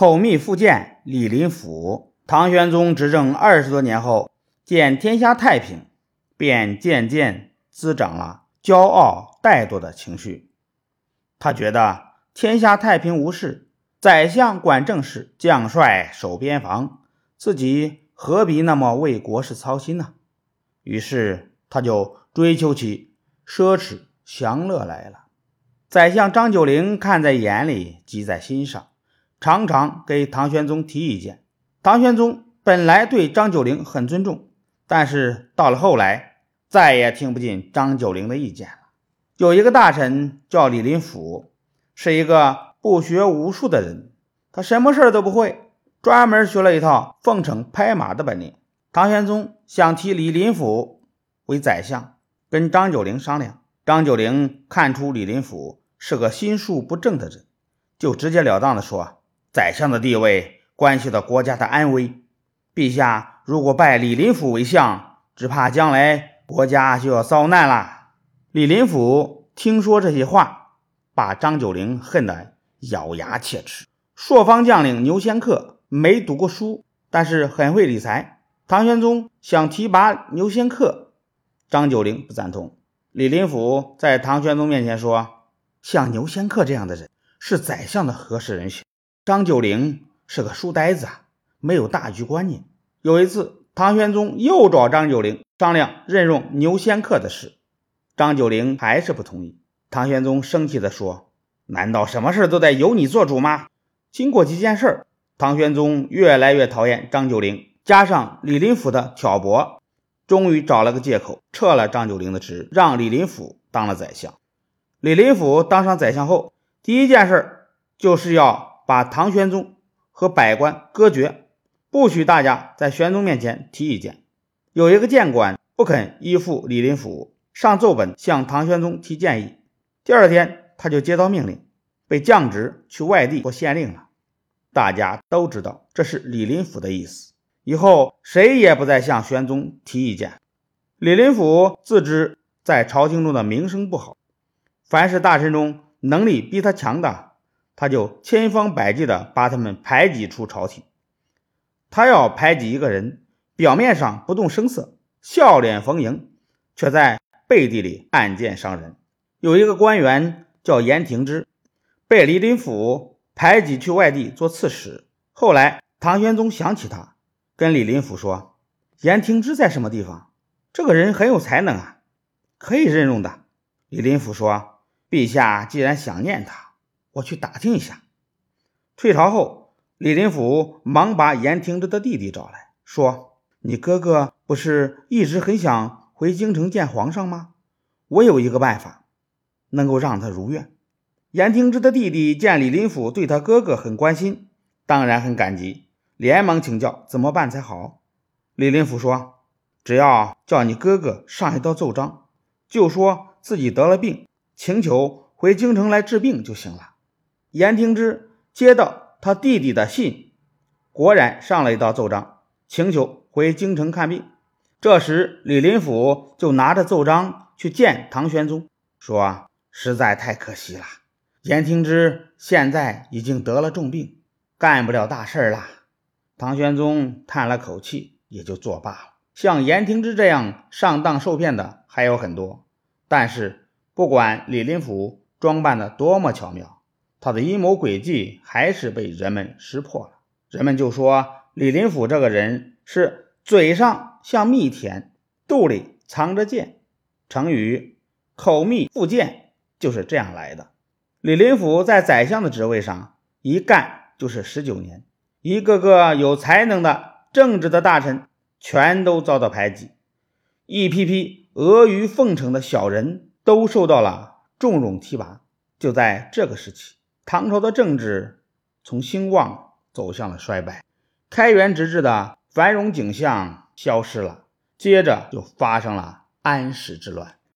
口蜜腹剑，李林甫。唐玄宗执政二十多年后，见天下太平，便渐渐滋长了骄傲怠惰的情绪。他觉得天下太平无事，宰相管政事，将帅守边防，自己何必那么为国事操心呢？于是他就追求起奢侈享乐来了。宰相张九龄看在眼里，记在心上，常常给唐玄宗提意见。唐玄宗本来对张九龄很尊重，但是到了后来，再也听不进张九龄的意见了。有一个大臣叫李林甫，是一个不学无术的人，他什么事儿都不会，专门学了一套奉承拍马的本领。唐玄宗想提李林甫为宰相，跟张九龄商量。张九龄看出李林甫是个心术不正的人，就直截了当地说：“宰相的地位关系到国家的安危，陛下如果拜李林甫为相，只怕将来国家就要遭难了。”李林甫听说这些话，把张九龄恨得咬牙切齿。朔方将领牛仙客没读过书，但是很会理财。唐玄宗想提拔牛仙客，张九龄不赞同。李林甫在唐玄宗面前说：“像牛仙客这样的人是宰相的合适人选。张九龄是个书呆子啊，没有大局观念。”有一次，唐玄宗又找张九龄商量任用牛仙客的事。张九龄还是不同意。唐玄宗生气地说：“难道什么事都得由你做主吗？”经过几件事，唐玄宗越来越讨厌张九龄，加上李林甫的挑拨，终于找了个借口撤了张九龄的职，让李林甫当了宰相。李林甫当上宰相后，第一件事就是要把唐玄宗和百官隔绝，不许大家在玄宗面前提意见。有一个谏官不肯依附李林甫。上奏本向唐玄宗提建议，第二天他就接到命令，被降职去外地做县令了。大家都知道这是李林甫的意思，以后谁也不再向玄宗提意见。李林甫自知在朝廷中的名声不好，凡是大臣中能力比他强的，他就千方百计地把他们排挤出朝廷。他要排挤一个人，表面上不动声色，笑脸逢迎，却在。背地里暗箭伤人。有一个官员叫严廷之，被李林甫排挤去外地做刺史。后来唐玄宗想起他，跟李林甫说：“严廷之在什么地方？这个人很有才能啊，可以任用的。”李林甫说：“陛下既然想念他，我去打听一下。”退朝后，李林甫忙把严廷之的弟弟找来说：“你哥哥不是一直很想？”回京城见皇上吗？我有一个办法，能够让他如愿。严廷之的弟弟见李林甫对他哥哥很关心，当然很感激，连忙请教怎么办才好。李林甫说：“只要叫你哥哥上一道奏章，就说自己得了病，请求回京城来治病就行了。”严廷之接到他弟弟的信，果然上了一道奏章，请求回京城看病。这时，李林甫就拿着奏章去见唐玄宗，说：“实在太可惜了，严廷之现在已经得了重病，干不了大事了。”唐玄宗叹了口气，也就作罢了。像严廷之这样上当受骗的还有很多，但是不管李林甫装扮的多么巧妙，他的阴谋诡计还是被人们识破了。人们就说李林甫这个人是。嘴上像蜜甜，肚里藏着剑。成语“口蜜腹剑”就是这样来的。李林甫在宰相的职位上一干就是十九年，一个个有才能的正直的大臣全都遭到排挤，一批批阿谀奉承的小人都受到了重用提拔。就在这个时期，唐朝的政治从兴旺走向了衰败，开元之治的。繁荣景象消失了，接着就发生了安史之乱。